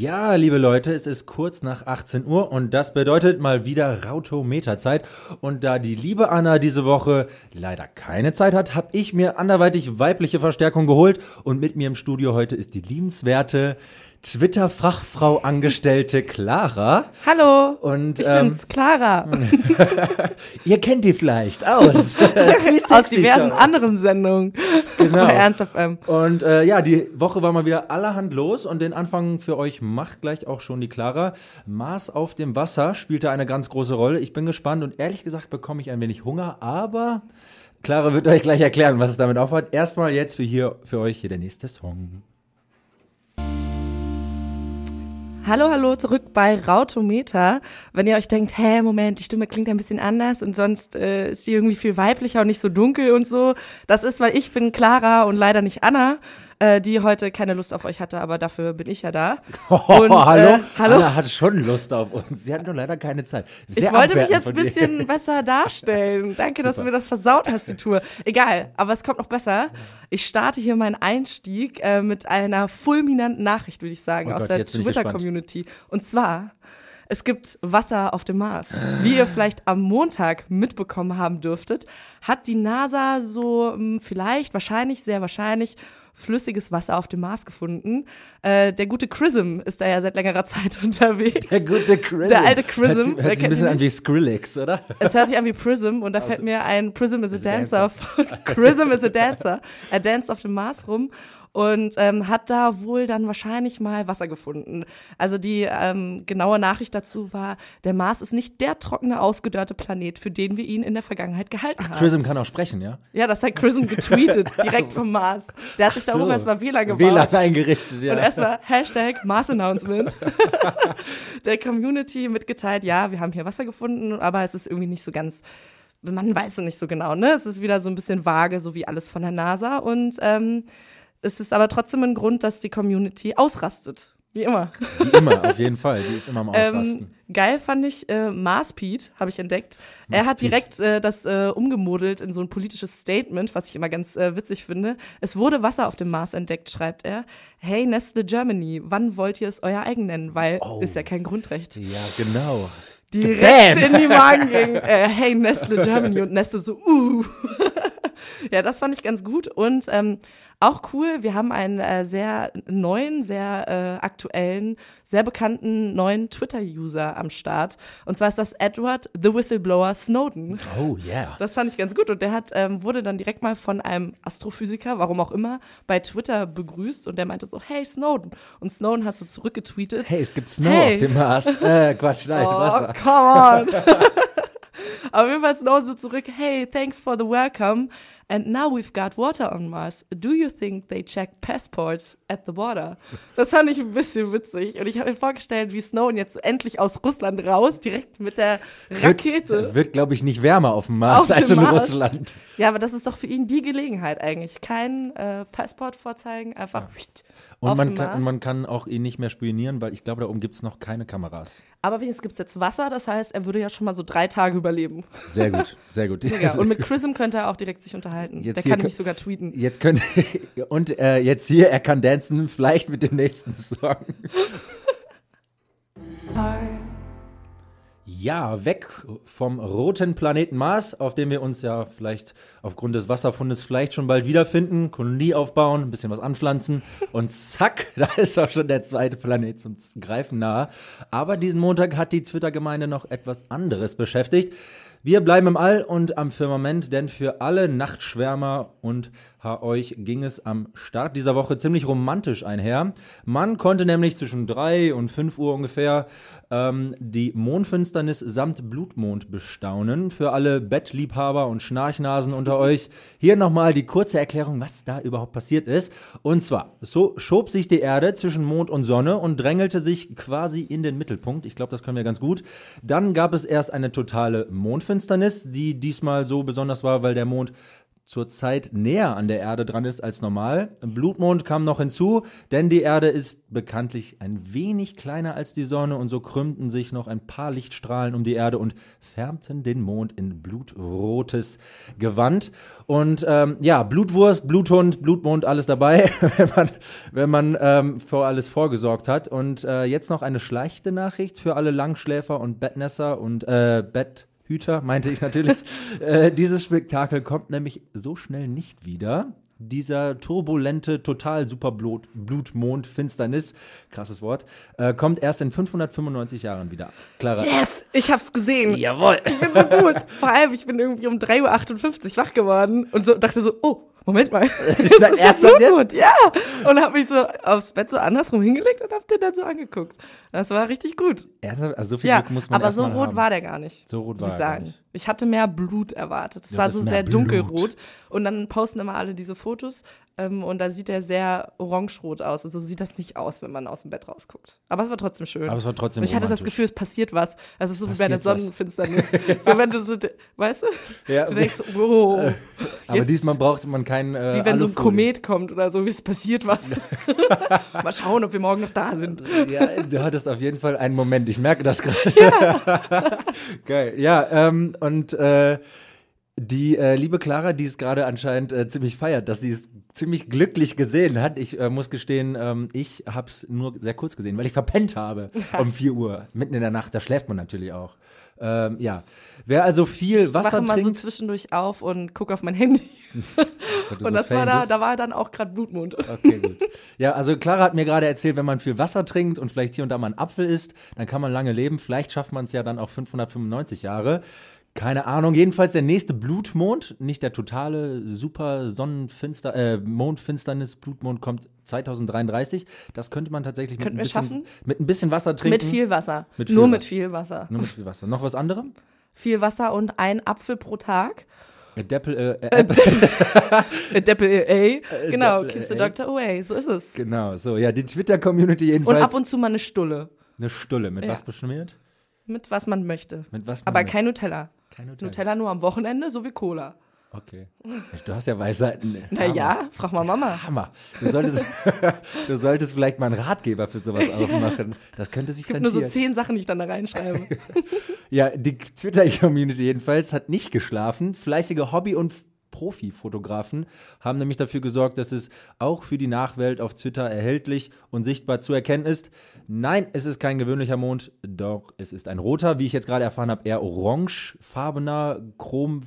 Ja, liebe Leute, es ist kurz nach 18 Uhr und das bedeutet mal wieder Rautometerzeit. Und da die liebe Anna diese Woche leider keine Zeit hat, habe ich mir anderweitig weibliche Verstärkung geholt und mit mir im Studio heute ist die liebenswerte Twitter-Fachfrau Angestellte Clara. Hallo. Und ich ähm, bin's, Clara. ihr kennt die vielleicht aus. Aus diversen anderen Sendungen. Genau. Bei Ernst FM. Und äh, ja, die Woche war mal wieder allerhand los und den Anfang für euch macht gleich auch schon die Clara. Mars auf dem Wasser spielte eine ganz große Rolle. Ich bin gespannt und ehrlich gesagt bekomme ich ein wenig Hunger, aber Clara wird euch gleich erklären, was es damit aufhat. Erstmal jetzt für hier für euch hier der nächste Song. Hallo, hallo, zurück bei Rautometer. Wenn ihr euch denkt, hä, Moment, die Stimme klingt ein bisschen anders und sonst äh, ist sie irgendwie viel weiblicher und nicht so dunkel und so. Das ist, weil ich bin Clara und leider nicht Anna, äh, die heute keine Lust auf euch hatte, aber dafür bin ich ja da. Und, hallo? Äh, hallo. Anna hat schon Lust auf uns. Sie hat nur leider keine Zeit. Sehr Ich wollte mich jetzt ein bisschen besser darstellen. Danke, dass du mir das versaut hast, die Tour. Egal, aber es kommt noch besser. Ich starte hier meinen Einstieg äh, mit einer fulminanten Nachricht, würde ich sagen, Oh aus Gott, der. Twitter-Community. Und zwar, es gibt Wasser auf dem Mars. Wie ihr vielleicht am Montag mitbekommen haben dürftet, hat die NASA so mh, vielleicht, wahrscheinlich, sehr wahrscheinlich flüssiges Wasser auf dem Mars gefunden. Äh, der gute Chrism ist da ja seit längerer Zeit unterwegs. Der gute Chrism. Der alte Chrism, Hört, hört sich ein bisschen an wie? Skrillex, oder? Es hört sich an wie Prism und da fällt mir ein Prism is a Dancer. von Prism is a Dancer. Er danced auf dem Mars rum und ähm, hat da wohl dann wahrscheinlich mal Wasser gefunden. Also die ähm, genaue Nachricht dazu war, der Mars ist nicht der trockene, ausgedörrte Planet, für den wir ihn in der Vergangenheit gehalten haben. Chrism kann auch sprechen, ja? Ja, das hat Chrism getweetet, direkt vom Mars. Der hat sich da So. erstmal WLAN gebaut. WLAN eingerichtet, ja. Und erstmal Hashtag Mars Announcement der Community mitgeteilt, ja, wir haben hier Wasser gefunden, aber es ist irgendwie nicht so ganz, man weiß es nicht so genau, ne? Es ist wieder so ein bisschen vage, so wie alles von der NASA. Und ähm, es ist aber trotzdem ein Grund, dass die Community ausrastet. Wie immer. Wie immer, auf jeden Fall. Die ist immer am Ausrasten. Ähm, geil fand ich äh, Mars Pete, habe ich entdeckt. er Mars hat Pete. direkt äh, das äh, umgemodelt in so ein politisches Statement, was ich immer ganz äh, witzig finde. Es wurde Wasser auf dem Mars entdeckt, schreibt er. Hey Nestle Germany, wann wollt ihr es euer eigen nennen? Weil Oh. ist ja kein Grundrecht. ja, genau. Direkt Bam. in die Magen äh, Hey Nestle Germany und Nestle so, uh. ja, das fand ich ganz gut und ähm, auch cool. Wir haben einen äh, sehr neuen, sehr äh, aktuellen, sehr bekannten neuen Twitter-User am Start. Und zwar ist das Edward the Whistleblower Snowden. Oh, yeah. Das fand ich ganz gut und der hat ähm, wurde dann direkt mal von einem Astrophysiker, warum auch immer, bei Twitter begrüßt und der meinte so, hey Snowden. Und Snowden hat so zurückgetweetet. Hey, es gibt Snow Hey. auf dem Mars. Äh, Quatsch, nein, Oh, Wasser. come on. Auf jeden Fall Snow so zurück. Hey, thanks for the welcome. And now we've got water on Mars. Do you think they checked passports at the border? Das fand ich ein bisschen witzig. Und ich habe mir vorgestellt, wie Snowden jetzt endlich aus Russland raus, direkt mit der Rakete. Wird, wird glaube ich, nicht wärmer auf dem Mars Auf dem als in Mars. Russland. Ja, aber das ist doch für ihn die Gelegenheit eigentlich. Kein äh, Passport vorzeigen, einfach Und auf man kann, Mars. und man kann auch ihn nicht mehr spionieren, weil ich glaube, da oben gibt es noch keine Kameras. aber wenigstens gibt's jetzt Wasser, das heißt, er würde ja schon mal so drei Tage überleben. Sehr gut, sehr gut. Ja, und mit Chrism könnte er auch direkt sich unterhalten. Jetzt Der hier kann nämlich sogar tweeten. Jetzt könnt und äh, jetzt hier, er kann dancen, vielleicht mit dem nächsten Song. Ja, weg vom roten Planeten Mars, auf dem wir uns ja vielleicht aufgrund des Wasserfundes vielleicht schon bald wiederfinden, Kolonie aufbauen, ein bisschen was anpflanzen und zack, da ist auch schon der zweite Planet zum Greifen nahe. Aber diesen Montag hat die Twitter-Gemeinde noch etwas anderes beschäftigt. Wir bleiben im All und am Firmament, denn für alle Nachtschwärmer und euch ging es am Start dieser Woche ziemlich romantisch einher. Man konnte nämlich zwischen 3 und 5 Uhr ungefähr ähm, die Mondfinsternis samt Blutmond bestaunen. Für alle Bettliebhaber und Schnarchnasen unter euch hier nochmal die kurze Erklärung, was da überhaupt passiert ist. Und zwar, so schob sich die Erde zwischen Mond und Sonne und drängelte sich quasi in den Mittelpunkt. Ich glaube, das können wir ganz gut. Dann gab es erst eine totale Mondfinsternis, die diesmal so besonders war, weil der Mond zurzeit näher an der Erde dran ist als normal. Blutmond kam noch hinzu, denn die Erde ist bekanntlich ein wenig kleiner als die Sonne und so krümmten sich noch ein paar Lichtstrahlen um die Erde und färbten den Mond in blutrotes Gewand. Und ähm, ja, Blutwurst, Bluthund, Blutmond, alles dabei, wenn man, wenn man ähm, vor alles vorgesorgt hat. Und äh, jetzt noch eine schleichte Nachricht für alle Langschläfer und Bettnässer und äh, Bett Hüter, meinte ich natürlich. äh, dieses Spektakel kommt nämlich so schnell nicht wieder. Dieser turbulente, total super Blut, Blutmond, Finsternis, krasses Wort, äh, kommt erst in 595 Jahren wieder. Clara. Yes, ich hab's gesehen. Jawohl. Ich bin so gut. Vor allem, ich bin irgendwie um 3.58 Uhr wach geworden und so dachte so, oh, Moment mal. Das ist ja ernsthaft Blutmond, ja. Und hab mich so aufs Bett so andersrum hingelegt und hab den dann so angeguckt. Das war richtig gut. Ernsthaft? Also so viel Ja, Glück muss man aber so rot haben. war der gar nicht. So rot muss war ich gar sagen. nicht. Ich hatte mehr Blut erwartet. Es Ja, war das so ist sehr Blut. dunkelrot. Und dann posten immer alle diese Fotos ähm, und da sieht er sehr orangerot aus. Also so sieht das nicht aus, wenn man aus dem Bett rausguckt. Aber es war trotzdem schön. Aber es war trotzdem und ich hatte das. Gefühl, es passiert was. Also so wie bei was. Sonnenfinsternis. so wenn du so, weißt du? Ja, Du denkst, wow. aber jetzt- diesmal brauchte man keinen. Äh, Wie wenn so ein. Komet kommt oder so, wie es passiert was. Mal schauen, ob wir morgen noch da sind. Ja, du hattest auf jeden Fall einen Moment. Ich merke das gerade. Geil. Ja, ähm, und äh, die äh, liebe Clara, die es gerade anscheinend äh, ziemlich feiert, dass sie es ziemlich glücklich gesehen hat. Ich äh, muss gestehen, ähm, ich habe es nur sehr kurz gesehen, weil ich verpennt habe um 4 Uhr, mitten in der Nacht. Da schläft man natürlich auch. Ähm, ja, wer also viel Wasser Wache mal so trinkt, zwischendurch auf und guck auf mein Handy. Und so das Fan war da, bist. da war dann auch gerade Blutmond. Okay, gut. Ja, also Clara hat mir gerade erzählt, wenn man viel Wasser trinkt und vielleicht hier und da mal einen Apfel isst, dann kann man lange leben. Vielleicht schafft man es ja dann auch 595 Jahre. Keine Ahnung. Jedenfalls der nächste Blutmond, nicht der totale super Sonnenfinster, äh, Mondfinsternis Blutmond kommt 2033. Das könnte man tatsächlich mit ein, bisschen, schaffen? mit ein bisschen Wasser trinken. Mit viel Wasser. Mit viel Nur Wasser. mit viel Wasser. Nur mit viel Wasser. Noch was anderes? Viel Wasser und ein Apfel pro Tag. Deppel, äh, äh. Äh, Deppel A. Genau, keeps the A. doctor away. So ist es. genau, so. Ja, die Twitter-Community Und jedenfalls. ab und zu mal eine Stulle. eine Stulle. Mit Ja. was beschmiert? Mit was man möchte. Mit was? Aber man- kein Nutella. Kein Nutella. Nutella nur am Wochenende, so wie Cola. Okay. Du hast ja Weisheiten. Naja, frag mal Mama. Hammer. Du solltest, du solltest vielleicht mal einen Ratgeber für sowas aufmachen. Das könnte sich Es gibt nur so rentieren. zehn Sachen, die ich dann da reinschreibe. Ja, die Twitter-Community jedenfalls hat nicht geschlafen. Fleißige Hobby- und Profi-Fotografen haben nämlich dafür gesorgt, dass es auch für die Nachwelt auf Twitter erhältlich und sichtbar zu erkennen ist. Nein, es ist kein gewöhnlicher Mond, doch es ist ein roter, wie ich jetzt gerade erfahren habe, eher orangefarbener, chrom,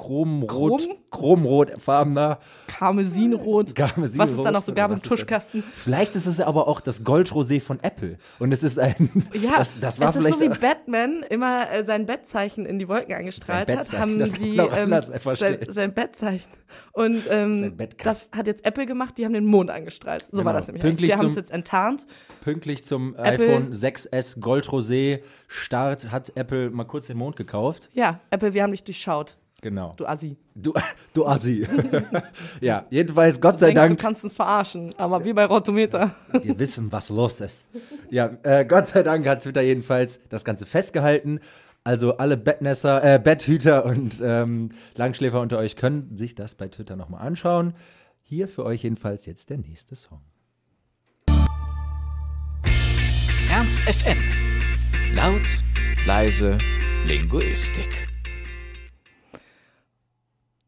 chromrot, chromrotfarbener. Karmesinrot. Karmesinrot, Was es da noch so gab oder im ist? Tuschkasten. Vielleicht ist es aber auch das Goldrosé von Apple. Und es ist ein. Ja, das, das war es ist vielleicht. so wie Batman immer äh, sein Bettzeichen in die Wolken angestrahlt hat, haben das die ähm, sein, sein Bettzeichen. Und ähm, das hat jetzt Apple gemacht, die haben den Mond angestrahlt. So war Genau. das nämlich. Pünktlich. Wir haben es jetzt enttarnt. Pünktlich zum Apple- iPhone 6S Goldrosé Start hat Apple mal kurz den Mond gekauft. Ja, Apple, wir haben dich durchschaut, Genau. du Assi. Du, du Assi. ja, jedenfalls, Gott Du sei denkst, Dank. du kannst uns verarschen, aber wie bei Rotometer. Wir wissen, was los ist. Ja, äh, Gott sei Dank hat Twitter jedenfalls das Ganze festgehalten. Also alle Bettnässer, äh, Betthüter und ähm, Langschläfer unter euch können sich das bei Twitter nochmal anschauen. Hier für euch jedenfalls jetzt der nächste Song. Ernst FM. Laut, leise, Linguistik.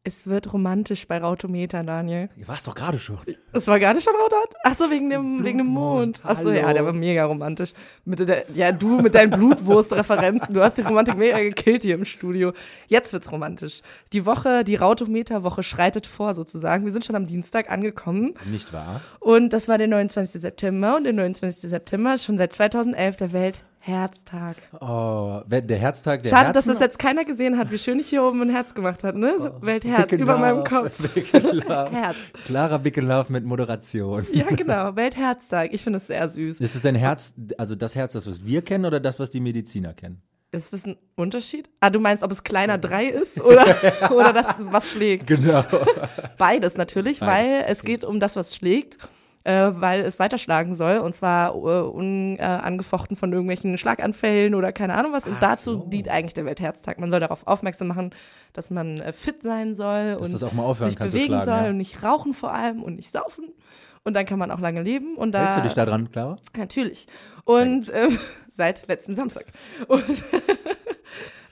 Es wird romantisch bei Rautometer, Daniel. Ihr warst doch gerade schon. Es war nicht schon Rautat? Ach so, wegen dem, wegen dem Mond. Ach so, ja, der war mega romantisch. Mit der, ja, du mit deinen Blutwurst-Referenzen. Du hast die Romantik mega gekillt hier im Studio. Jetzt wird's romantisch. Die Woche, die Rautometer-Woche schreitet vor sozusagen. Wir sind schon am Dienstag angekommen. Nicht wahr? Und das war der 29. September. Und der 29. September ist schon seit 2011 der Weltherztag. Oh, der Herztag der Schade, Herzen. dass das jetzt keiner gesehen hat, wie schön ich hier oben ein Herz gemacht habe, ne? So, Weltherz, Big in über meinem Kopf. Herz. Clara Love mit Moderation. Ja, genau. Weltherztag. Ich finde es sehr süß. Ist es dein Herz, also das Herz, das was wir kennen oder das, was die Mediziner kennen? Ist das ein Unterschied? Ah, du meinst, ob es kleiner 3 ist oder, oder das, was schlägt? Genau. Beides natürlich, Beides, weil es geht um das, was schlägt. Äh, weil es weiterschlagen soll und zwar äh, unangefochten von irgendwelchen Schlaganfällen oder keine Ahnung was. Und Ach dazu so. dient eigentlich der Weltherztag. Man soll darauf aufmerksam machen, dass man äh, fit sein soll Dass und sich bewegen schlagen, soll ja. und nicht rauchen vor allem und nicht saufen. Und dann kann man auch lange leben. Und da Hältst du dich da dran, Clara? Natürlich. Und ähm, seit letzten Samstag. Und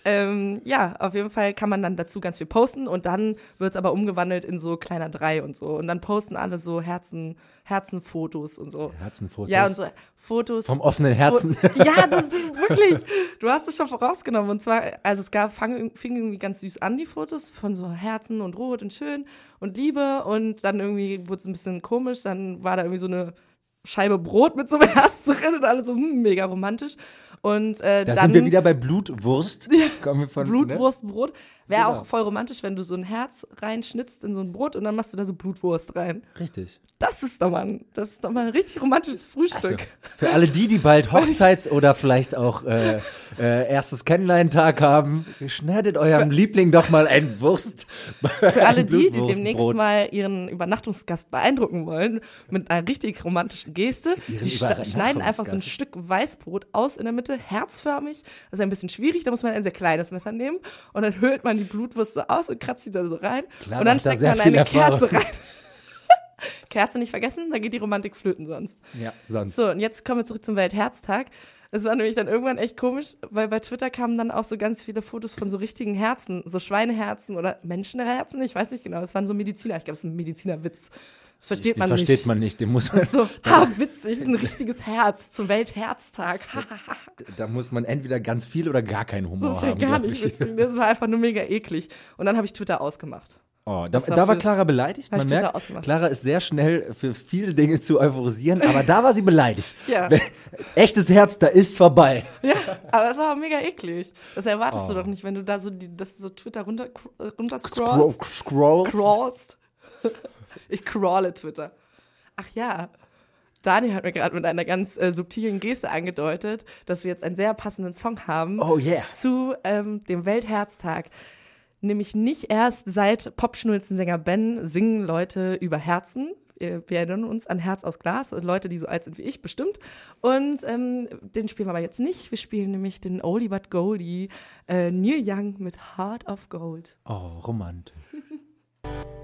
ähm, ja, auf jeden Fall kann man dann dazu ganz viel posten und dann wird es aber umgewandelt in so kleiner drei und so. Und dann posten alle so Herzen, Herzenfotos und so. Herzenfotos. Ja, und so Fotos. Vom offenen Herzen. Fo- Ja, das ist wirklich. Du hast es schon vorausgenommen. Und zwar, also es gab, fang, fing irgendwie ganz süß an, die Fotos von so Herzen und Rot und schön und Liebe. Und dann irgendwie wurde es ein bisschen komisch. Dann war da irgendwie so eine Scheibe Brot mit so einem Herz drin und alles so hm, mega romantisch. Und äh, Da dann sind wir wieder bei Blutwurst. Kommen wir von, Ne? Wäre Genau. auch voll romantisch, wenn du so ein Herz reinschnitzt in so ein Brot und dann machst du da so Blutwurst rein. Richtig. Das ist doch mal, ein- das ist doch mal ein richtig romantisches Frühstück. Also, für alle die, die bald Hochzeits- oder vielleicht auch äh, äh, erstes Kennenlerntag haben, schneidet eurem Liebling doch mal ein Wurst. Für alle die, die demnächst mal ihren Übernachtungsgast beeindrucken wollen, mit einer richtig romantischen Geste, Ihren die schneiden einfach so ein. Stück Weißbrot aus in der Mitte, herzförmig. Das ist ein bisschen schwierig, da muss man ein sehr kleines Messer nehmen und dann höhlt man die Blutwurst so aus und kratzt sie da so rein. Klar, und dann steckt man eine Erfahrung. Kerze rein. Kerze nicht vergessen, da geht die Romantik flöten sonst. Ja, sonst. So, und jetzt kommen wir zurück zum Weltherztag. Es war nämlich dann irgendwann echt komisch, weil bei Twitter kamen dann auch so ganz viele Fotos von so richtigen Herzen, so Schweineherzen oder Menschenherzen, ich weiß nicht genau. Es waren so Mediziner, ich glaube, es ist ein Medizinerwitz. Das versteht Den man versteht nicht. man nicht. Den muss man, Das ist so, ha, witzig, ist ein richtiges Herz zum Weltherztag. Da muss man entweder ganz viel oder gar keinen Humor Das ist ja haben. gar nicht ich. witzig. Das war einfach nur mega eklig. Und dann habe ich Twitter ausgemacht. Oh, da, war da war Clara beleidigt. Man merkt, ausgemacht. Clara ist sehr schnell für viele Dinge zu euphorisieren, aber da war sie beleidigt. Ja. Echtes Herz, da ist vorbei. Ja, aber es war mega eklig. Das erwartest Oh. du doch nicht, wenn du da so, die, das so Twitter runter, runter Scroll, scrollst. Ich crawle Twitter. Ach ja. Daniel hat mir gerade mit einer ganz äh, subtilen Geste angedeutet, dass wir jetzt einen sehr passenden Song haben Oh yeah. zu ähm, dem Weltherztag. Nämlich nicht erst seit Popschnulzensänger Ben singen Leute über Herzen. Wir wir erinnern uns an Herz aus Glas, Leute, die so alt sind wie ich, bestimmt. Und ähm, den spielen wir aber jetzt nicht. Wir spielen nämlich den Oldie but Goldie, äh, Neil Young mit Heart of Gold. Oh, romantisch.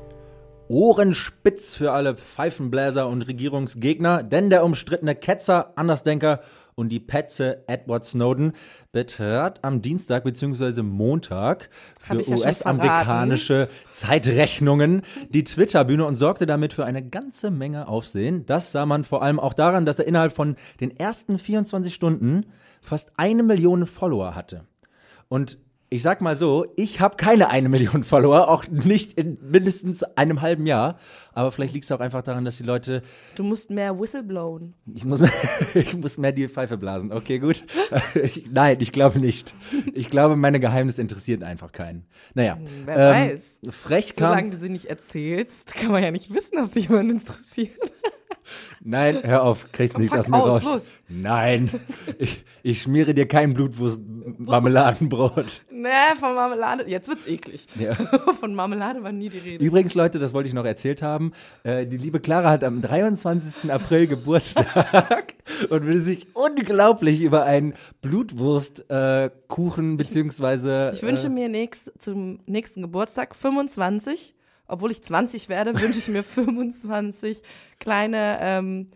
Ohrenspitz für alle Pfeifenbläser und Regierungsgegner, denn der umstrittene Ketzer, Andersdenker und die Petze Edward Snowden betrat am Dienstag bzw. Montag für ja US-amerikanische Zeitrechnungen die Twitter-Bühne und sorgte damit für eine ganze Menge Aufsehen. Das sah man vor allem auch daran, dass er innerhalb von den ersten 24 Stunden fast eine Million Follower hatte. Und ich sag mal so, ich habe keine eine Million Follower, auch nicht in mindestens einem halben Jahr. Aber vielleicht liegt es auch einfach daran, dass die Leute, Du musst mehr whistleblowen. ich muss, ich muss mehr die Pfeife blasen. Okay, gut. Ich, nein, ich glaube nicht. Ich glaube, meine Geheimnisse interessieren einfach keinen. Naja. Hm, wer weiß. Frech kam. Solange du sie nicht erzählst, kann man ja nicht wissen, ob sich jemand interessiert. Nein, hör auf, kriegst nichts aus mir aus, raus. los. Nein, ich, ich schmiere dir kein Blutwurst-Marmeladenbrot. Nee, von Marmelade. Jetzt wird's eklig. Ja. Von Marmelade war nie die Rede. Übrigens, Leute, das wollte ich noch erzählt haben. Äh, die liebe Clara hat am 23. April Geburtstag und will sich unglaublich über einen Blutwurstkuchen beziehungsweise Ich wünsche äh, mir nächst, zum nächsten Geburtstag 25, obwohl ich 20 werde, wünsche ich mir 25 kleine ähm,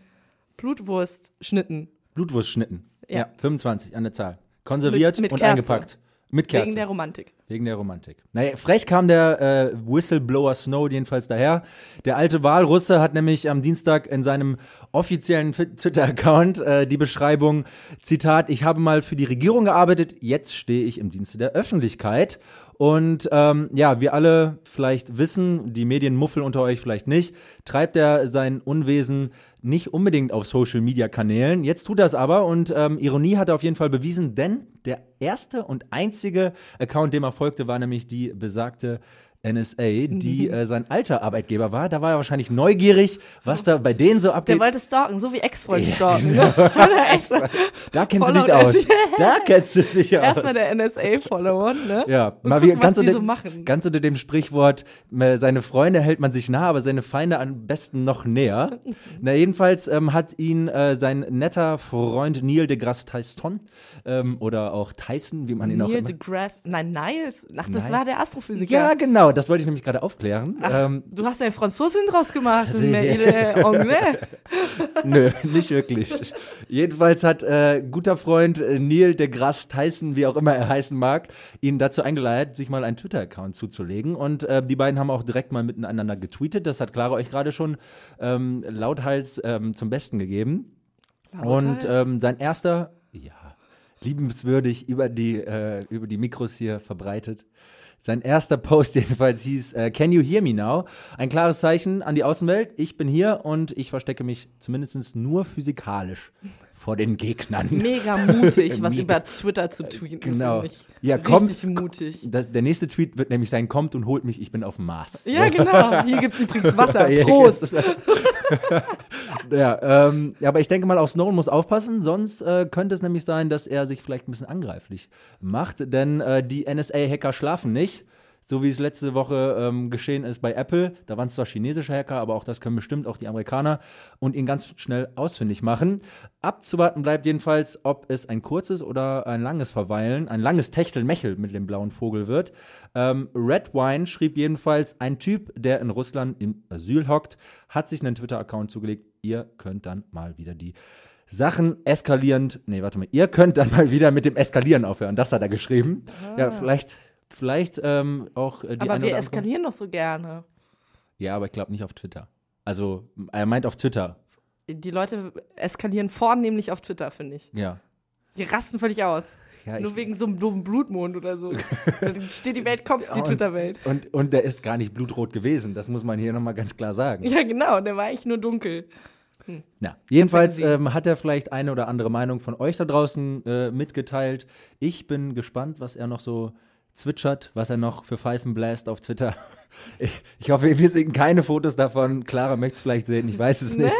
Blutwurstschnitten. Blutwurstschnitten. Ja. Ja. 25 an der Zahl. Konserviert Mit- mit und Kerze. eingepackt. Mit Kerze. Wegen der Romantik. Wegen der Romantik. Naja, frech kam der äh, Whistleblower Snow jedenfalls daher. Der alte Wahlrusse hat nämlich am Dienstag in seinem offiziellen Fi- Twitter-Account äh, die Beschreibung, Zitat, ich habe mal für die Regierung gearbeitet, jetzt stehe ich im Dienste der Öffentlichkeit. Und ähm, ja, wir alle vielleicht wissen, die Medienmuffel unter euch vielleicht nicht, treibt er sein Unwesen nicht unbedingt auf Social-Media-Kanälen. Jetzt tut er es aber und ähm, Ironie hat er auf jeden Fall bewiesen, denn der erste und einzige Account, dem er folgte, war nämlich die besagte NSA, die äh, sein alter Arbeitgeber war. Da war er wahrscheinlich neugierig, was da bei denen so Der abgeht. wollte stalken, so wie Ex-Freund Ja, stalken. genau. Ne? Erstmal Da kennst du dich aus. Da kennst du dich aus. erst der NSA-Follower, ne? Ja, Und mal gucken, wieder ganz, unter, so machen. ganz unter dem Sprichwort, äh, seine Freunde hält man sich nah, aber seine Feinde am besten noch näher. Na, jedenfalls ähm, hat ihn äh, sein netter Freund Neil deGrasse Tyson ähm, oder auch Tyson, wie man ihn auch Neil immer. deGrasse, nein, Niles, ach, das Nein. war der Astrophysiker. Ja, genau, das wollte ich nämlich gerade aufklären. Ähm, Du hast ja Franzosin draus gemacht, anglais. Nö, nicht wirklich. Jedenfalls hat äh, guter Freund äh, Neil deGrasse Tyson, wie auch immer er heißen mag, ihn dazu eingeladen, sich mal einen Twitter-Account zuzulegen. Und äh, die beiden haben auch direkt mal miteinander getweetet. Das hat Clara euch gerade schon ähm, lauthals ähm, zum Besten gegeben. Und Lauthals? ähm, sein erster, ja, liebenswürdig über die, äh, über die Mikros hier verbreitet. Sein erster Post jedenfalls hieß äh, Can you hear me now? Ein klares Zeichen an die Außenwelt. Ich bin hier und ich verstecke mich zumindest nur physikalisch vor den Gegnern. Mega mutig, was Mega. über Twitter zu tweeten, Genau. Ja, Richtig kommt- mutig. Das, der nächste Tweet wird nämlich sein, kommt und holt mich, ich bin auf dem Mars. Ja, genau. Hier gibt's übrigens Wasser. Prost. ja, ähm, aber ich denke mal, auch Snowden muss aufpassen, sonst äh, könnte es nämlich sein, dass er sich vielleicht ein bisschen angreiflich macht, denn äh, die NSA-Hacker schlafen nicht. So wie es letzte Woche ähm, geschehen ist bei Apple. Da waren es zwar chinesische Hacker, aber auch das können bestimmt auch die Amerikaner und ihn ganz schnell ausfindig machen. Abzuwarten bleibt jedenfalls, ob es ein kurzes oder ein langes Verweilen, ein langes Techtelmechel mit dem blauen Vogel wird. Ähm, Red Wine schrieb jedenfalls, ein Typ, der in Russland im Asyl hockt, hat sich einen Twitter-Account zugelegt. Ihr könnt dann mal wieder die Sachen eskalierend, nee, warte mal, ihr könnt dann mal wieder mit dem Eskalieren aufhören. Das hat er geschrieben. Ja, vielleicht, vielleicht ähm, auch äh, die Aber wir eskalieren doch so gerne. Ja, aber ich glaube nicht auf Twitter. Also, er meint auf Twitter. Die Leute eskalieren vornehmlich auf Twitter, finde ich. Ja. Die rasten völlig aus. Ja, Nur wegen so einem doofen Blutmond oder so. Dann steht die Welt Kopf, die und- Twitter-Welt. Und, und der ist gar nicht blutrot gewesen. Das muss man hier nochmal ganz klar sagen. Ja, genau, der war eigentlich nur dunkel. Ja, jedenfalls ähm, hat er vielleicht eine oder andere Meinung von euch da draußen äh, mitgeteilt. Ich bin gespannt, was er noch so zwitschert, was er noch für Pfeifen bläst auf Twitter. Ich, ich hoffe, wir sehen keine Fotos davon. Clara möchte es vielleicht sehen, ich weiß es nicht.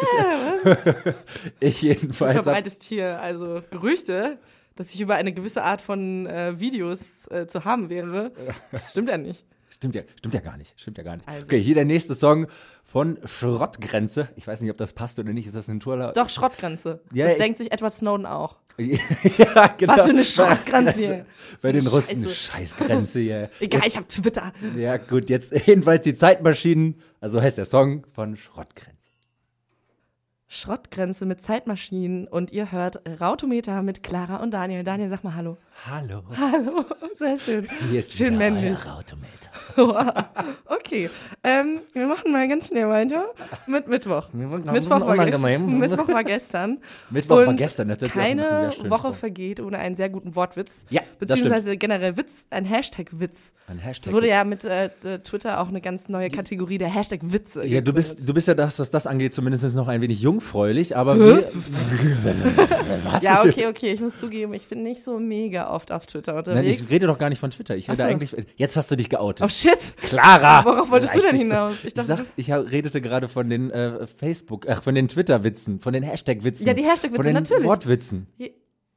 ich Du jedenfalls. hab- verbreitest hier also Gerüchte, dass ich über eine gewisse Art von äh, Videos äh, zu haben wäre. Das stimmt ja nicht. Stimmt ja, stimmt ja gar nicht. Stimmt ja gar nicht. Also. Okay, hier der nächste Song von Schrottgrenze. Ich weiß nicht, ob das passt oder nicht. Ist das ein Tourler? Doch, Schrottgrenze. Ja, das ich- denkt sich Edward Snowden auch. ja, genau. Was für eine Schrottgrenze hier. Bei den. Russen, Scheißgrenze hier. Egal, ich habe Twitter. Ja, gut, jetzt jedenfalls die Zeitmaschinen. Also heißt der Song von Schrottgrenze. Schrottgrenze mit Zeitmaschinen und ihr hört Rautometer mit Clara und Daniel. Daniel, sag mal Hallo. Hallo. Hallo, sehr schön. Hier ist Schön männlich. euer oh, Okay, ähm, wir machen mal ganz schnell weiter mit Mittwoch. Mittwoch war, unangenehm. gest Mittwoch war gestern. Mittwoch war Und gestern, das Keine Woche vergeht ohne einen sehr guten Wortwitz. Ja, Beziehungsweise generell Witz, ein Hashtag-Witz. Ein Es Hashtag. wurde ja mit äh, Twitter auch eine ganz neue Kategorie der Hashtag-Witze. ja, du bist, du bist ja das, was das angeht, zumindest noch ein wenig jungfräulich, aber wir? Ja, okay, okay, ich muss zugeben, ich bin nicht so mega oft auf Twitter Nein, unterwegs. ich rede doch gar nicht von Twitter. Ich rede so. eigentlich. Jetzt hast du dich geoutet. oh shit! Clara! Worauf wolltest du denn hinaus? Ich, Ich dachte, sag, ich redete gerade von den äh, Facebook, ach, von den Twitter-Witzen, von den Hashtag-Witzen. Ja, die Hashtag-Witze, von den natürlich. Wortwitzen.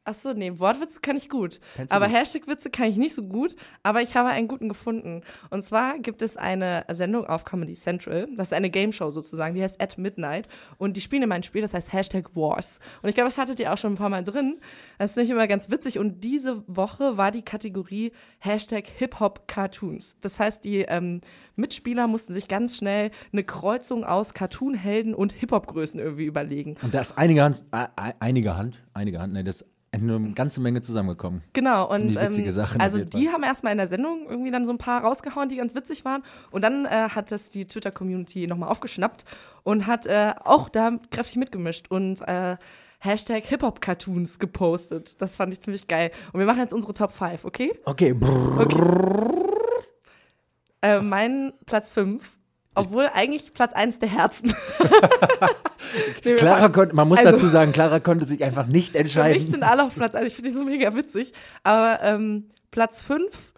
Achso, nee, Wortwitze kann ich gut. Kennst du Aber? Hashtag-Witze kann ich nicht so gut. Aber ich habe einen guten gefunden. Und zwar gibt es eine Sendung auf Comedy Central. Das ist eine Game-Show sozusagen. Die heißt At Midnight. Und die spielen immer ein Spiel, das heißt Hashtag Wars. Und ich glaube, das hattet ihr auch schon ein paar Mal drin. Das ist nicht immer ganz witzig. Und diese Woche war die Kategorie Hashtag Hip-Hop-Cartoons. Das heißt, die ähm, Mitspieler mussten sich ganz schnell eine Kreuzung aus Cartoon-Helden und Hip-Hop-Größen irgendwie überlegen. Und da ist einige Hand, äh, einige Hand, einige Hand, ne, das eine ganze Menge zusammengekommen. Genau, und ähm, Sachen also die haben erstmal in der Sendung irgendwie dann so ein paar rausgehauen, die ganz witzig waren. Und dann äh, hat das die Twitter-Community nochmal aufgeschnappt und hat äh, auch da kräftig mitgemischt und äh, Hashtag Hip-Hop-Cartoons gepostet. Das fand ich ziemlich geil. Und wir machen jetzt unsere Top 5, okay? Okay, brrr, Äh, mein Platz 5, obwohl eigentlich Platz 1 der Herzen. Nee, Clara konnte, man muss Also- dazu sagen, Clara konnte sich einfach nicht Für mich entscheiden. sind alle auf Platz 1. Ich finde die so mega witzig. Aber ähm, Platz 5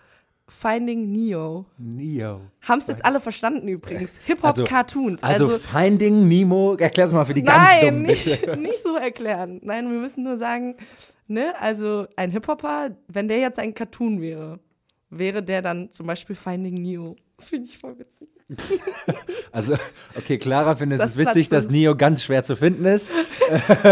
Finding Neo. Neo. Haben es jetzt alle verstanden übrigens. Hip-Hop-Cartoons. Also, Also, Finding Nemo, erklär's mal für die ganz nein, Dummen, nicht, bitte. nicht so erklären. Nein, wir müssen nur sagen, ne, also ein Hip-Hopper, wenn der jetzt ein Cartoon wäre, wäre der dann zum Beispiel Finding Neo. Das finde ich voll witzig. Also, okay, Clara findet Das es witzig, dass Neo ganz schwer zu finden ist.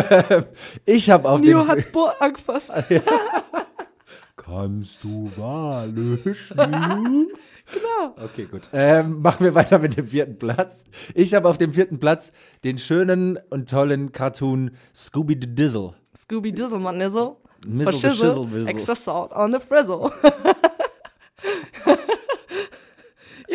ich habe auf Neo dem... hat's Bohr angefasst. Kannst du schwimmen? genau. Okay, gut. Ähm, machen wir weiter mit dem vierten Platz. Ich habe auf dem vierten Platz den schönen und tollen Cartoon Scooby Dizzle. Scooby Dizzle, man Nizzle. Mizzle shizzle bizzle. extra salt on the frizzle.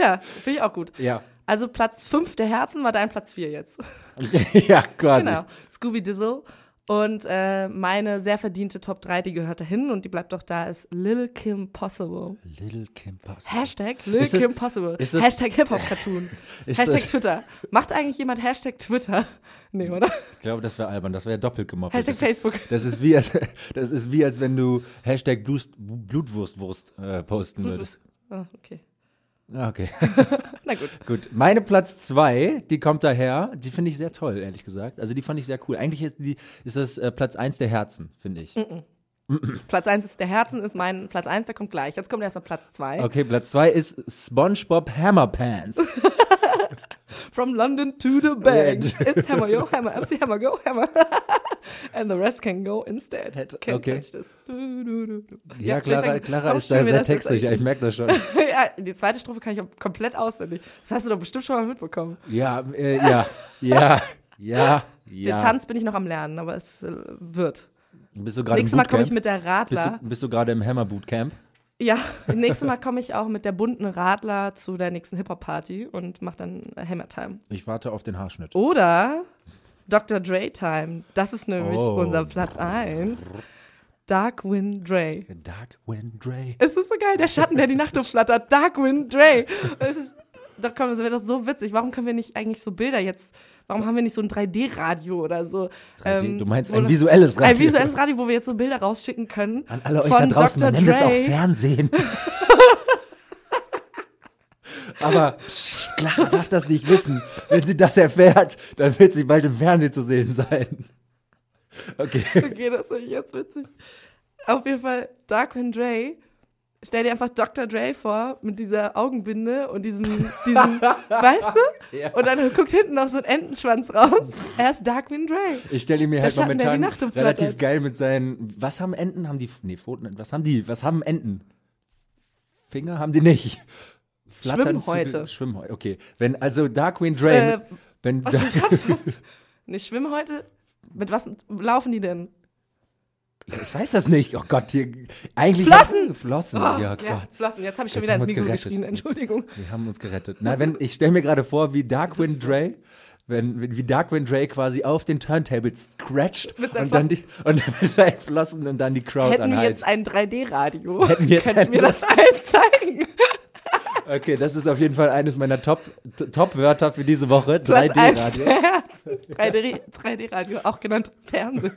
Ja, finde ich auch gut. Ja. Also Platz 5 der Herzen war dein Platz 4 jetzt. ja, quasi. Genau, Scooby Dizzle. Und äh, meine sehr verdiente Top 3, die gehört dahin und die bleibt doch da, ist Lil Kim Possible. Little Kim Possible. Hashtag Lil Ist das- Kim Possible. ist das- Hashtag Hip-Hop-Cartoon. Hashtag das- Twitter. Macht eigentlich jemand Hashtag Twitter? Nee, oder? Ich glaube, das wäre albern. Das wäre doppelt gemobbt. Hashtag das Facebook. Ist, das, ist wie, als, das ist wie, als wenn du Hashtag Blutwurstwurst äh, posten würdest. Oh, okay. Ah, Okay. Na gut. Gut, meine Platz zwei, die kommt daher. Die finde ich sehr toll, ehrlich gesagt. Also die fand ich sehr cool. Eigentlich ist, die, ist das äh, Platz eins der Herzen, finde ich. Platz 1 ist der Herzen, ist mein Platz 1, der kommt gleich. Jetzt kommt erstmal Platz 2. Okay, Platz zwei ist SpongeBob Hammerpants. From London to the Banks. It's Hammer, yo, Hammer, MC Hammer, go, Hammer. And the rest can go instead. Can't Okay. touch this. Du, du, du. Ja, vielleicht Clara, sagen, Clara ist da sehr textig. Ja, ich merke das schon. ja, die zweite Strophe kann ich komplett auswendig. Das hast du doch bestimmt schon mal mitbekommen. Ja, äh, ja, ja, ja, ja. Den Tanz bin ich noch am Lernen, aber es äh, wird. Bist du gerade im Nächstes Mal komme ich mit der Bist Radler. du, bist du gerade im Hammer Bootcamp? Ja, nächstes Mal komme ich auch mit der bunten Radler zu der nächsten Hip-Hop-Party und mache dann Hammer Time. Ich warte auf den Haarschnitt. Oder Dr. Dre Time. Das ist nämlich Oh. unser Platz 1. Darkwing Dre. Dark Wind Dre. Es ist so geil, der Schatten, der die Nacht umflattert. Darkwing Dre. Und Es ist, doch komm, das wäre doch so witzig. Warum können wir nicht eigentlich so Bilder jetzt, warum haben wir nicht so ein 3D-Radio oder so? 3D, du meinst Ähm, ein visuelles Radio. Ein visuelles Radio, wo wir jetzt so Bilder rausschicken können. An alle euch von da draußen, Dr. man nennt es auch Dre. Fernsehen. Aber Clara darf das nicht wissen. Wenn sie das erfährt, dann wird sie bald im Fernsehen zu sehen sein. Okay. Okay, das ist jetzt witzig. Auf jeden Fall, Darkwing Dre. Stell dir einfach Dr. Dre vor mit dieser Augenbinde und diesem, diesem weißt du? Ja. Und dann guckt hinten noch so ein Entenschwanz raus. Er ist Darkwing Dre. Ich stelle mir halt momentan relativ geil mit seinen. Was haben Enten? Haben die. Nee, Pfoten. Was haben die? Was haben Enten? Finger haben die nicht. Schwimmhäute. Vögel- Schwimmhäute, okay. Wenn also Darkwing Dre. Äh, wenn Was, ich hab's was. Nicht schwimmen heute? Mit was laufen die denn? ich weiß das nicht. Oh Gott, hier. Eigentlich. Flossen! Flossen, Oh, ja Gott. Flossen. Jetzt habe ich schon Jetzt wieder ins Mikro gerettet. geschrien. Entschuldigung. Wir haben uns gerettet. Na, wenn, ich stelle mir gerade vor, wie Darkwing Dre, wenn, wie Darkwing Dre quasi auf den Turntable scratcht und dann die und dann mit seinen Flossen und dann die Crowd Hätten wir jetzt ein 3D-Radio, Hätten wir jetzt könnten wir das allen zeigen. Okay, das ist auf jeden Fall eines meiner Top- Top-Wörter für diese Woche. Platz 1 3D-Radio. der Herzen. 3D 3D-Radio, auch genannt Fernsehen.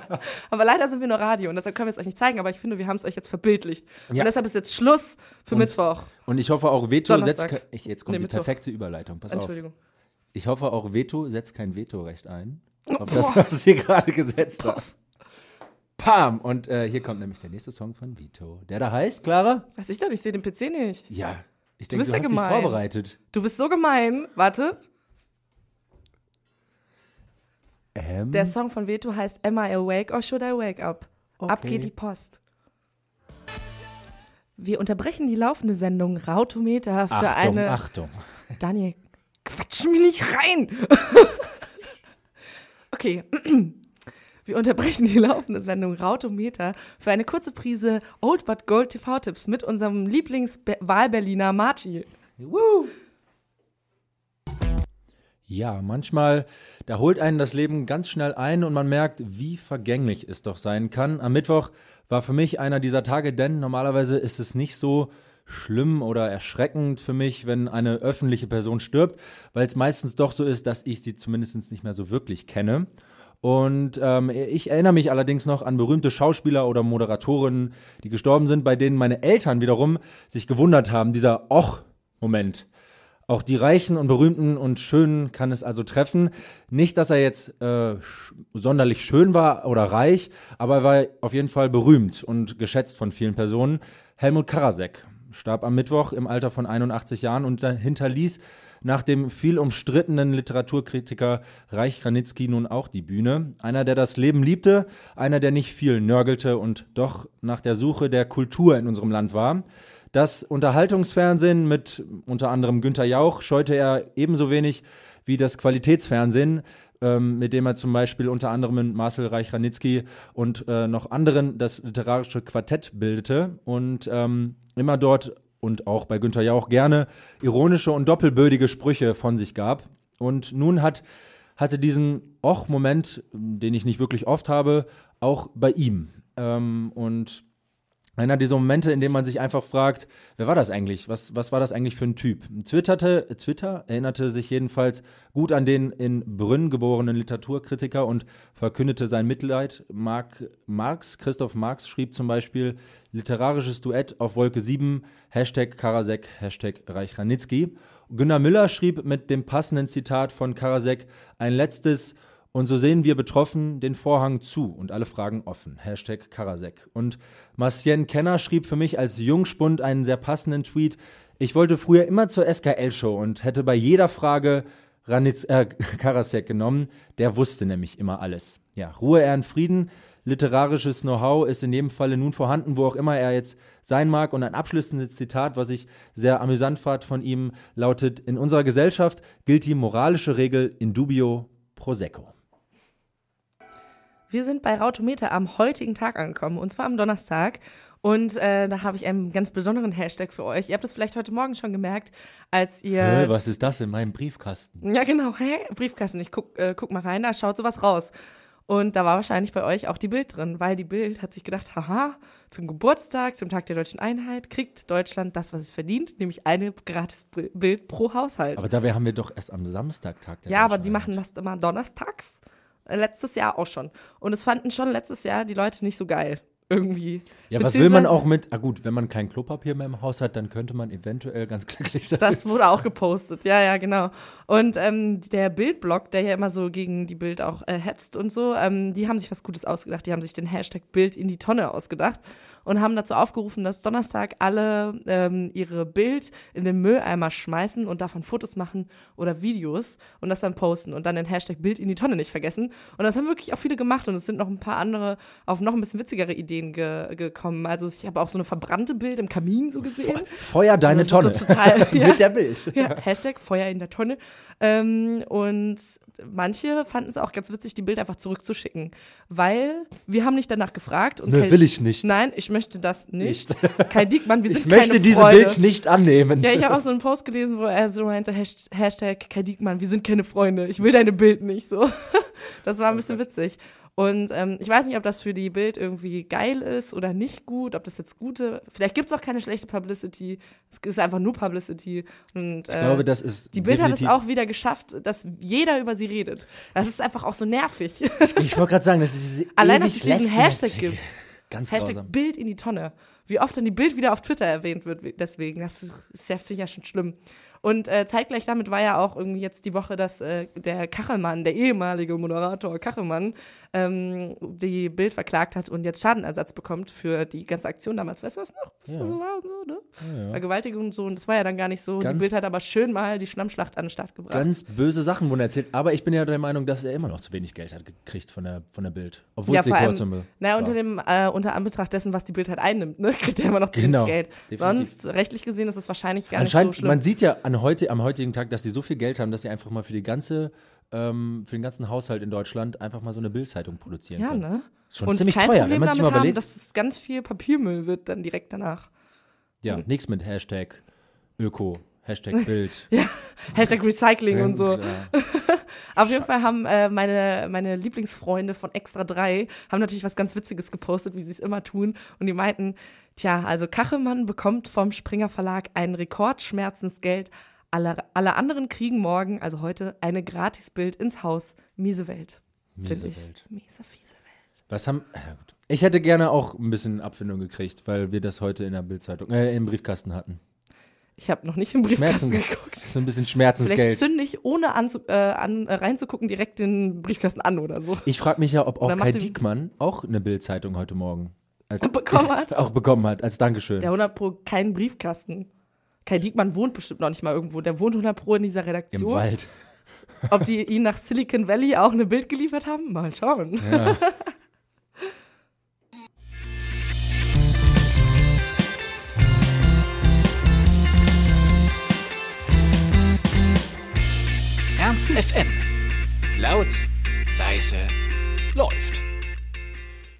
aber leider sind wir nur Radio und deshalb können wir es euch nicht zeigen, aber ich finde, wir haben es euch jetzt verbildlicht. Ja. Und deshalb ist jetzt Schluss für Mittwoch. Und ich hoffe auch, Veto setzt. Donnerstag. ke- Ich, jetzt kommt Nee, die Mittwoch. perfekte Überleitung. Pass auf. Entschuldigung. Ich hoffe auch, Veto setzt kein Vetorecht ein. Auf Boah. das, was sie gerade gesetzt hat. Pam! Und äh, hier kommt nämlich der nächste Song von Vito. Der da heißt, Clara? Weiß ich doch, ich sehe den PC nicht. Ja. Ich denke, bist du ja hast gemein. dich vorbereitet. Du bist so gemein. Warte. Ähm, Der Song von Veto heißt Am I Awake or Should I Wake Up? Ab Okay. geht die Post. Wir unterbrechen die laufende Sendung Rautometer für Achtung, eine. Achtung. Daniel, quatsch mich nicht rein! okay. Wir unterbrechen die laufende Sendung Rautometer für eine kurze Prise Old But Gold TV-Tipps mit unserem Lieblingswahlberliner Marchi. Ja, manchmal, da holt einen das Leben ganz schnell ein und man merkt, wie vergänglich es doch sein kann. Am Mittwoch war für mich einer dieser Tage, denn normalerweise ist es nicht so schlimm oder erschreckend für mich, wenn eine öffentliche Person stirbt, weil es meistens doch so ist, dass ich sie zumindest nicht mehr so wirklich kenne. Und ähm, ich erinnere mich allerdings noch an berühmte Schauspieler oder Moderatorinnen, die gestorben sind, bei denen meine Eltern wiederum sich gewundert haben, dieser Och-Moment. Auch die Reichen und Berühmten und Schönen kann es also treffen. Nicht, dass er jetzt äh, sonderlich schön war oder reich, aber er war auf jeden Fall berühmt und geschätzt von vielen Personen. Helmut Karasek starb am Mittwoch im Alter von 81 Jahren und hinterließ nach dem viel umstrittenen Literaturkritiker Reich Granitzky nun auch die Bühne. Einer, der das Leben liebte, einer, der nicht viel nörgelte und doch nach der Suche der Kultur in unserem Land war. Das Unterhaltungsfernsehen mit unter anderem Günter Jauch scheute er ebenso wenig wie das Qualitätsfernsehen, ähm, mit dem er zum Beispiel unter anderem mit Marcel Reich-Ranitzky und äh, noch anderen das literarische Quartett bildete und ähm, immer dort und auch bei Günther Jauch gerne ironische und doppelbödige Sprüche von sich gab. Und nun hat, hatte diesen Och-Moment, den ich nicht wirklich oft habe, auch bei ihm. Ähm, und einer dieser Momente, in dem man sich einfach fragt, wer war das eigentlich? Was, was war das eigentlich für ein Typ? Twitterte, Twitter erinnerte sich jedenfalls gut an den in Brünn geborenen Literaturkritiker und verkündete sein Mitleid. Mark, Marx, Christoph Marx schrieb zum Beispiel literarisches Duett auf Wolke 7, Hashtag Karasek, Hashtag Reich-Ranitzky. Günter Müller schrieb mit dem passenden Zitat von Karasek ein letztes und so sehen wir betroffen den Vorhang zu und alle Fragen offen. Hashtag Karasek. Und Marcien Kenner schrieb für mich als Jungspund einen sehr passenden Tweet. Ich wollte früher immer zur SKL-Show und hätte bei jeder Frage Ranitz, äh, Karasek genommen. Der wusste nämlich immer alles. Ja, Ruhe, in Frieden. Literarisches Know-how ist in jedem Falle nun vorhanden, wo auch immer er jetzt sein mag. Und ein abschließendes Zitat, was ich sehr amüsant fand von ihm, lautet: In unserer Gesellschaft gilt die moralische Regel in dubio pro secco. Wir sind bei Rautometer am heutigen Tag angekommen, und zwar am Donnerstag. Und äh, da habe ich einen ganz besonderen Hashtag für euch. Ihr habt es vielleicht heute Morgen schon gemerkt, als ihr. Hä, was ist das in meinem Briefkasten? Ja, genau. Hä? Briefkasten. Ich guck, äh, guck mal rein, da schaut sowas raus. Und da war wahrscheinlich bei euch auch die Bild drin, weil die Bild hat sich gedacht, haha, zum Geburtstag, zum Tag der deutschen Einheit kriegt Deutschland das, was es verdient, nämlich eine gratis Bild pro Haushalt. Aber da haben wir doch erst am Samstag Tag der Ja, aber die machen das immer donnerstags. Letztes Jahr auch schon. Und es fanden schon letztes Jahr die Leute nicht so geil. Irgendwie. Ja, was will man auch mit, ah gut, wenn man kein Klopapier mehr im Haus hat, dann könnte man eventuell ganz glücklich sein. Das wurde auch gepostet, ja, ja, genau. Und ähm, der Bildblog, der ja immer so gegen die Bild auch äh, hetzt und so, ähm, die haben sich was Gutes ausgedacht. Die haben sich den Hashtag Bild in die Tonne ausgedacht und haben dazu aufgerufen, dass Donnerstag alle ähm, ihre Bild in den Mülleimer schmeißen und davon Fotos machen oder Videos und das dann posten und dann den Hashtag Bild in die Tonne nicht vergessen. Und das haben wirklich auch viele gemacht und es sind noch ein paar andere auf noch ein bisschen witzigere Ideen ge gekommen. Also ich habe auch so eine verbrannte Bild im Kamin so gesehen. Feuer deine Also Tonne. so total, ja. Mit der Bild. Ja, Hashtag Feuer in der Tonne. Ähm, und manche fanden es auch ganz witzig, die Bild einfach zurückzuschicken, weil wir haben nicht danach gefragt. Und Ne, Kai- will ich nicht. Nein, ich möchte das nicht. Kai Diekmann, wir sind Ich möchte keine diese Freunde. Bild nicht annehmen. Ja, ich habe auch so einen Post gelesen, wo er so meinte, Hasht- Hashtag Kai Diekmann, wir sind keine Freunde, ich will deine Bild nicht so. Das war ein bisschen witzig. Und ähm, ich weiß nicht, ob das für die Bild irgendwie geil ist oder nicht gut, ob das jetzt gute, vielleicht gibt es auch keine schlechte Publicity, es ist einfach nur Publicity. Und, äh, ich glaube, das ist die Bild hat es auch wieder geschafft, dass jeder über sie redet. Das ist einfach auch so nervig. Ich wollte gerade sagen, das ist diese Allein, dass es diesen Hashtag gibt. Ganz Hashtag grausam. Bild in die Tonne. Wie oft dann die Bild wieder auf Twitter erwähnt wird, deswegen. Das ist, ja, ja schon schlimm. Und äh, zeitgleich damit war ja auch irgendwie jetzt die Woche, dass äh, der Kachelmann, der ehemalige Moderator Kachelmann, ähm, die Bild verklagt hat und jetzt Schadenersatz bekommt für die ganze Aktion damals. Weißt du das noch? Was Ja. da so war und so, ne? Ja, ja. Vergewaltigung und so. Und das war ja dann gar nicht so. Ganz- die Bild hat aber schön mal die Schlammschlacht an den Start gebracht. Ganz böse Sachen wurden erzählt, aber ich bin ja der Meinung, dass er immer noch zu wenig Geld hat gekriegt von der, von der Bild. Obwohl ja, es die vor allem, naja, unter dem, äh, unter Anbetracht dessen, was die Bild halt einnimmt, ne, kriegt er immer noch ziemlich Genau, Geld. definitiv. Sonst, rechtlich gesehen, ist es wahrscheinlich gar Anscheinend, nicht so schlimm. man sieht ja an heute, am heutigen Tag, dass sie so viel Geld haben, dass sie einfach mal für die ganze, ähm, für den ganzen Haushalt in Deutschland einfach mal so eine Bildzeitung produzieren ja, können. ne? Ist schon Und ziemlich kein teuer, Problem wenn man sich damit mal haben, dass es ganz viel Papiermüll wird dann direkt danach. ja, nichts mit Hashtag Öko, Hashtag Bild. Hashtag Recycling und so. Ja. Auf jeden Fall haben äh, meine, meine Lieblingsfreunde von Extra 3 haben natürlich was ganz Witziges gepostet, wie sie es immer tun. Und die meinten, tja, also Kachelmann bekommt vom Springer Verlag ein Rekordschmerzensgeld. Alle, alle anderen kriegen morgen, also heute, eine Gratisbild ins Haus. Miese Welt. Miese ich. Welt. Miese, fiese Welt. Was haben. Ja, gut. Ich hätte gerne auch ein bisschen Abfindung gekriegt, weil wir das heute in der Bildzeitung, äh, im Briefkasten hatten. Ich habe noch nicht im Briefkasten Schmerzen- geguckt. So ein bisschen Vielleicht Schmerzensgeld. zünde ich, ohne äh, an, äh, reinzugucken, direkt den Briefkasten an oder so. Ich frage mich ja, ob auch Kai Diekmann auch eine Bildzeitung heute Morgen als, Bekommen hat. auch bekommen hat, als Dankeschön. Der 100 Pro keinen Briefkasten. Kai Diekmann wohnt bestimmt noch nicht mal irgendwo. Der wohnt 100 Pro in dieser Im Redaktion. Wald. Ob die ihn nach Silicon Valley auch eine Bild geliefert haben? Mal schauen. Ja. Ernst FM. Laut, leise, läuft.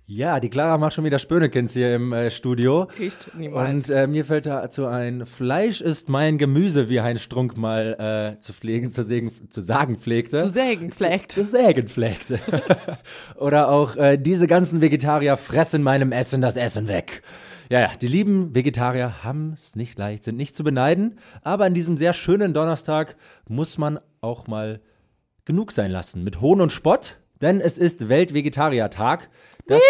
Ja, die Clara macht schon wieder Spönekins hier im äh, Studio. Riecht niemals. Und äh, mir fällt dazu ein, Fleisch ist mein Gemüse, wie Heinz Strunk mal äh, zu pflegen, zu, sägen, zu sagen pflegte. Zu sägen pflegt. Zu sägen pflegte. Oder auch, äh, diese ganzen Vegetarier fressen meinem Essen das Essen weg. Ja, ja, die lieben Vegetarier haben es nicht leicht, sind nicht zu beneiden, aber an diesem sehr schönen Donnerstag muss man auch mal genug sein lassen mit Hohn und Spott, denn es ist Weltvegetariertag. Das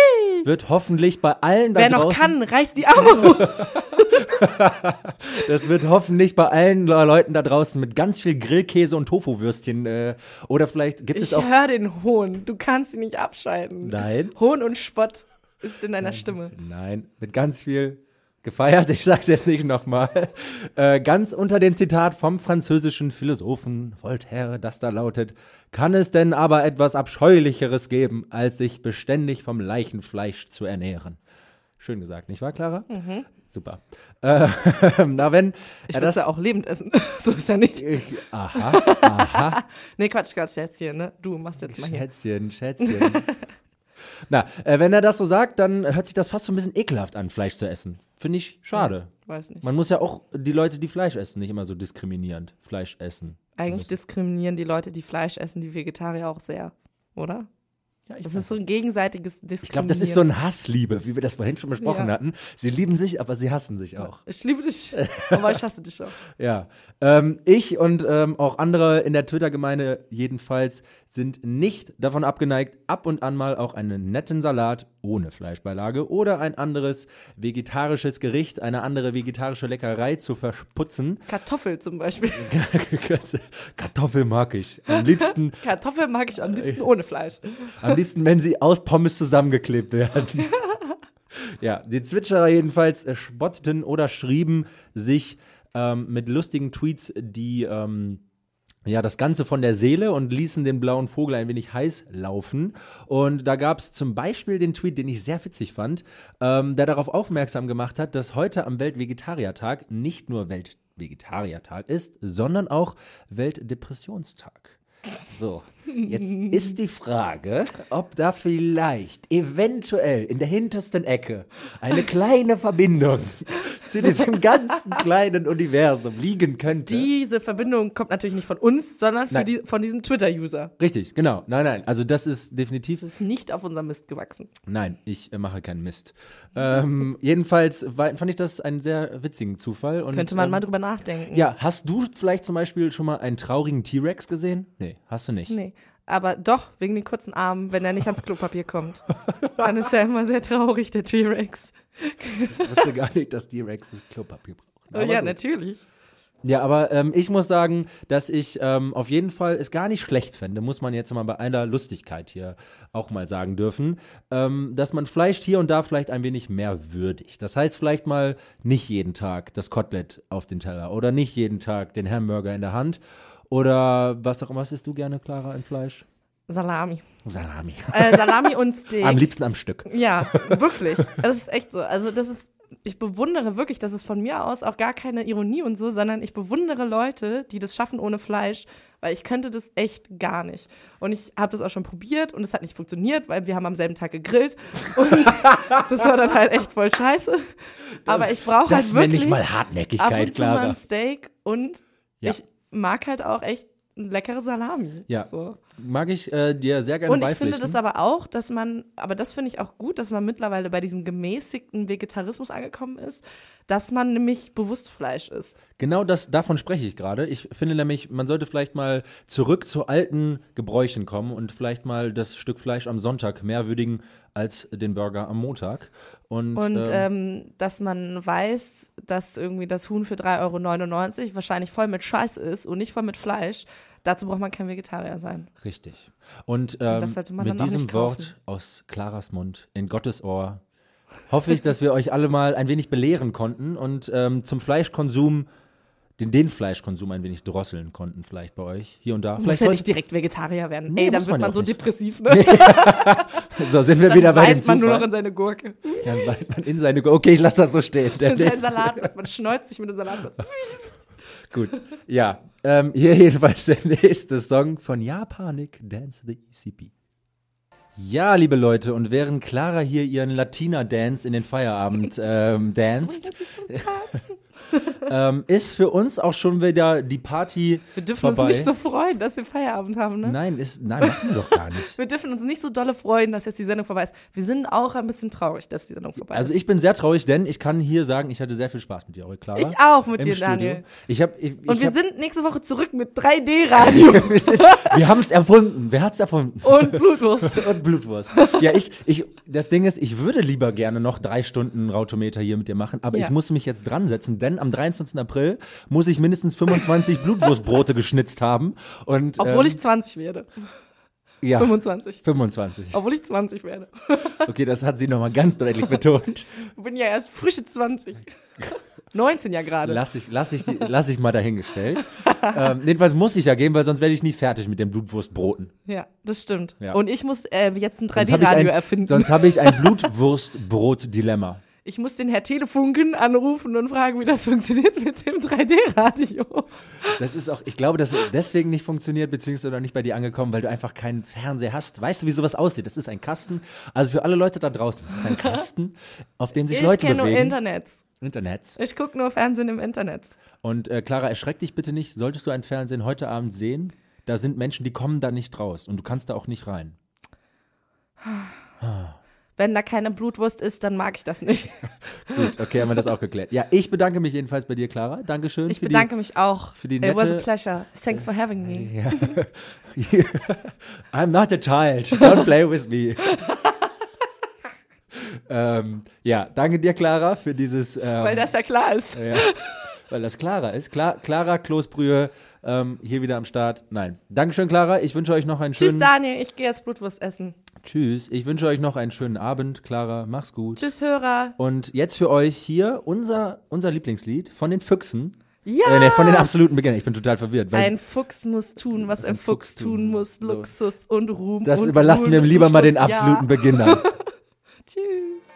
wird hoffentlich bei allen da Wer noch draußen kann, reißt die Arme hoch. Das wird hoffentlich bei allen Le- Leuten da draußen mit ganz viel Grillkäse und Tofu-Würstchen äh, oder vielleicht gibt es Ich auch höre den Hohn. Du kannst ihn nicht abschalten. Nein. Hohn und Spott ist in deiner Stimme. Nein, mit ganz viel gefeiert, ich sag's jetzt nicht nochmal. Äh, ganz unter dem Zitat vom französischen Philosophen Voltaire, das da lautet: Kann es denn aber etwas Abscheulicheres geben, als sich beständig vom Leichenfleisch zu ernähren? Schön gesagt, nicht wahr, Clara? Super. Äh, na, wenn. Mhm. Ich ja, ja auch lebend essen. so ist ja nicht. Ich, aha, aha. Nee, Quatsch, Quatsch, hier, ne? Du machst jetzt mal hier. Schätzchen, Schätzchen. Na, äh, wenn er das so sagt, dann hört sich das fast so ein bisschen ekelhaft an, Fleisch zu essen. Finde ich schade. Weiß nicht. Man muss ja auch die Leute, die Fleisch essen, nicht immer so diskriminierend Fleisch essen. Eigentlich diskriminieren die Leute, die Fleisch essen, die Vegetarier auch sehr, oder? Ja, ich Das ist so ein gegenseitiges Diskriminieren. ich glaube, das ist so ein Hassliebe, wie wir das vorhin schon besprochen Ja. hatten. Sie lieben sich, aber sie hassen sich auch. Ich liebe dich, aber ich hasse dich auch. Ja, ähm, ich und ähm, auch andere in der Twitter-Gemeinde jedenfalls sind nicht davon abgeneigt, ab und an mal auch einen netten Salat ohne Fleischbeilage oder ein anderes vegetarisches Gericht, eine andere vegetarische Leckerei zu versputzen. Kartoffel zum Beispiel. Kartoffel mag ich. Am liebsten, Kartoffel mag ich am liebsten ohne Fleisch. am liebsten, wenn sie aus Pommes zusammengeklebt werden. ja, die Zwitscherer jedenfalls spotteten oder schrieben sich ähm, mit lustigen Tweets, die ähm, ja, das Ganze von der Seele und ließen den blauen Vogel ein wenig heiß laufen. Und da gab es zum Beispiel den Tweet, den ich sehr witzig fand, ähm, der darauf aufmerksam gemacht hat, dass heute am Weltvegetariertag nicht nur Weltvegetariertag ist, sondern auch Weltdepressionstag. So, jetzt ist die Frage, ob da vielleicht eventuell in der hintersten Ecke eine kleine Verbindung zu diesem ganzen kleinen Universum liegen könnte. Diese Verbindung kommt natürlich nicht von uns, sondern Nein. die, von diesem Twitter-User. Richtig, genau. Nein, nein. Also das ist definitiv. Das ist nicht auf unserem Mist gewachsen. Nein, ich äh, mache keinen Mist. ähm, jedenfalls war, fand ich das einen sehr witzigen Zufall. Und, Könnte man ähm, mal drüber nachdenken. Ja, hast du vielleicht zum Beispiel schon mal einen traurigen T-Rex gesehen? Nee, hast du nicht. Nee. Aber doch, wegen den kurzen Armen, wenn er nicht ans Klopapier kommt. Dann ist er immer sehr traurig, der T-Rex. Ich wusste gar nicht, dass T-Rex das Klopapier brauchen. Aber ja, gut. natürlich. Ja, aber ähm, ich muss sagen, dass ich ähm, auf jeden Fall es gar nicht schlecht fände, muss man jetzt mal bei einer Lustigkeit hier auch mal sagen dürfen, ähm, dass man Fleisch hier und da vielleicht ein wenig mehr würdigt. Das heißt vielleicht mal nicht jeden Tag das Kotelett auf den Teller oder nicht jeden Tag den Hamburger in der Hand oder was auch immer. Was isst du gerne, Clara, in Fleisch? Salami. Salami. Äh, Salami und Steak. Am liebsten am Stück. Ja, wirklich. Das ist echt so. Also das ist, ich bewundere wirklich, das ist von mir aus auch gar keine Ironie und so, sondern ich bewundere Leute, die das schaffen ohne Fleisch, weil ich könnte das echt gar nicht. Und ich habe das auch schon probiert und es hat nicht funktioniert, weil wir haben am selben Tag gegrillt und das war dann halt echt voll scheiße. Aber ich brauche halt Das wirklich nenne ich mal ab Hartnäckigkeit, und zu mal Clara. ein Steak und Ja. ich mag halt auch echt leckere Salami. Ja. So. Mag ich äh, dir sehr gerne Und ich finde das aber auch, dass man, aber das finde ich auch gut, dass man mittlerweile bei diesem gemäßigten Vegetarismus angekommen ist, dass man nämlich bewusst Fleisch isst. Genau das, davon spreche ich gerade. Ich finde nämlich, man sollte vielleicht mal zurück zu alten Gebräuchen kommen und vielleicht mal das Stück Fleisch am Sonntag mehr würdigen als den Burger am Montag. Und, Und ähm, ähm, dass man weiß, dass irgendwie das Huhn für 3,99 Euro wahrscheinlich voll mit Scheiß ist und nicht voll mit Fleisch. Dazu braucht man kein Vegetarier sein. Richtig. Und ähm, das sollte man mit diesem. Wort aus Claras Mund in Gottes Ohr hoffe ich, dass wir euch alle mal ein wenig belehren konnten und ähm, zum Fleischkonsum, den, den Fleischkonsum ein wenig drosseln konnten, vielleicht bei euch hier und da. Muss Vielleicht ja nicht direkt Vegetarier werden. Nee, Ey, dann wird man man so nicht. depressiv, ne? so sind wir Dann wieder bei dem weint man nur noch Zufall. in seine Gurke. Dann weint man in seine Okay, ich lasse das so stehen. Der In seinen. Salat. Man schneuzt sich mit dem Salat. Gut, ja. Ähm, hier jedenfalls der nächste Song von Japanik, Dance the ECP. Ja, liebe Leute, und während Clara hier ihren Latina-Dance in den Feierabend ähm, danced, ähm, ist für uns auch schon wieder die Party Wir dürfen vorbei. uns nicht so freuen, dass wir Feierabend haben, ne? Nein, ist, nein, machen wir doch gar nicht. Wir dürfen uns nicht so dolle freuen, dass jetzt die Sendung vorbei ist. Wir sind auch ein bisschen traurig, dass die Sendung vorbei Also ist. ich bin sehr traurig, denn ich kann hier sagen, ich hatte sehr viel Spaß mit dir, eure Clara. Ich auch mit dir, Studio. Daniel. Ich hab, ich, Und ich wir hab, sind nächste Woche zurück mit 3D-Radio wir, sind- wir haben es erfunden. Wer hat es erfunden? und Blutwurst. und Blutwurst. Ja, ich, ich, das Ding ist, ich würde lieber gerne noch drei Stunden Rautometer hier mit dir machen, aber Ja. ich muss mich jetzt dran setzen, denn am 23. April muss ich mindestens 25 Blutwurstbrote geschnitzt haben. Und, Obwohl ähm, ich 20 werde. ja, 25. 25. Obwohl ich 20 werde. Okay, das hat sie nochmal ganz deutlich betont. Ich bin ja erst frische 20. 19 ja gerade. Lass ich, lass ich, lass ich mal dahingestellt. ähm, jedenfalls muss ich ja gehen, weil sonst werde ich nie fertig mit den Blutwurstbroten. Ja, das stimmt. Ja. Und ich muss äh, jetzt ein Sonst habe ich, 3D-Radio ein- erfinden. sonst habe ich ein Blutwurstbrot-Dilemma. Ich muss den Herr Telefunken anrufen und fragen, wie das funktioniert mit dem 3D-Radio. Das ist auch, ich glaube, dass deswegen nicht funktioniert, beziehungsweise noch nicht bei dir angekommen, weil du einfach keinen Fernseher hast. Weißt du, wie sowas aussieht? Das ist ein Kasten. Also für alle Leute da draußen, das ist ein Kasten, auf dem sich Ich Leute kenne nur bewegen. Internet. Internets. Ich gucke nur Fernsehen im Internet. Und äh, Clara, erschreck dich bitte nicht. Solltest du ein Fernsehen heute Abend sehen, da sind Menschen, die kommen da nicht raus und du kannst da auch nicht rein. Wenn da keine Blutwurst ist, dann mag ich das nicht. Gut, okay, haben wir das auch geklärt. Ja, ich bedanke mich jedenfalls bei dir, Clara. Dankeschön. Ich für bedanke mich auch. für die It was a nette- pleasure. Thanks for having me. Die, ja. I'm not a child. Don't play with me. ähm, ja, danke dir, Clara, für dieses. Ähm, Weil das ja klar ist. ja, weil das Clara ist. Klar, Clara Kloßbrühe ähm, hier wieder am Start. Nein. Dankeschön, Clara. Ich wünsche euch noch einen Tschüss, schönen. Daniel. Ich gehe jetzt Blutwurst essen. Tschüss. Ich wünsche euch noch einen schönen Abend, Clara. Mach's gut. Tschüss, Hörer. Und jetzt für euch hier unser, unser Lieblingslied von den Füchsen. Ja! Äh, nee, von den absoluten Beginnern. Ich bin total verwirrt. Ein Fuchs muss tun, was ein Fuchs tun muss. So. Luxus und Ruhm. das und überlassen Ruhm wir lieber mal den absoluten Ja. Beginnern. Tschüss.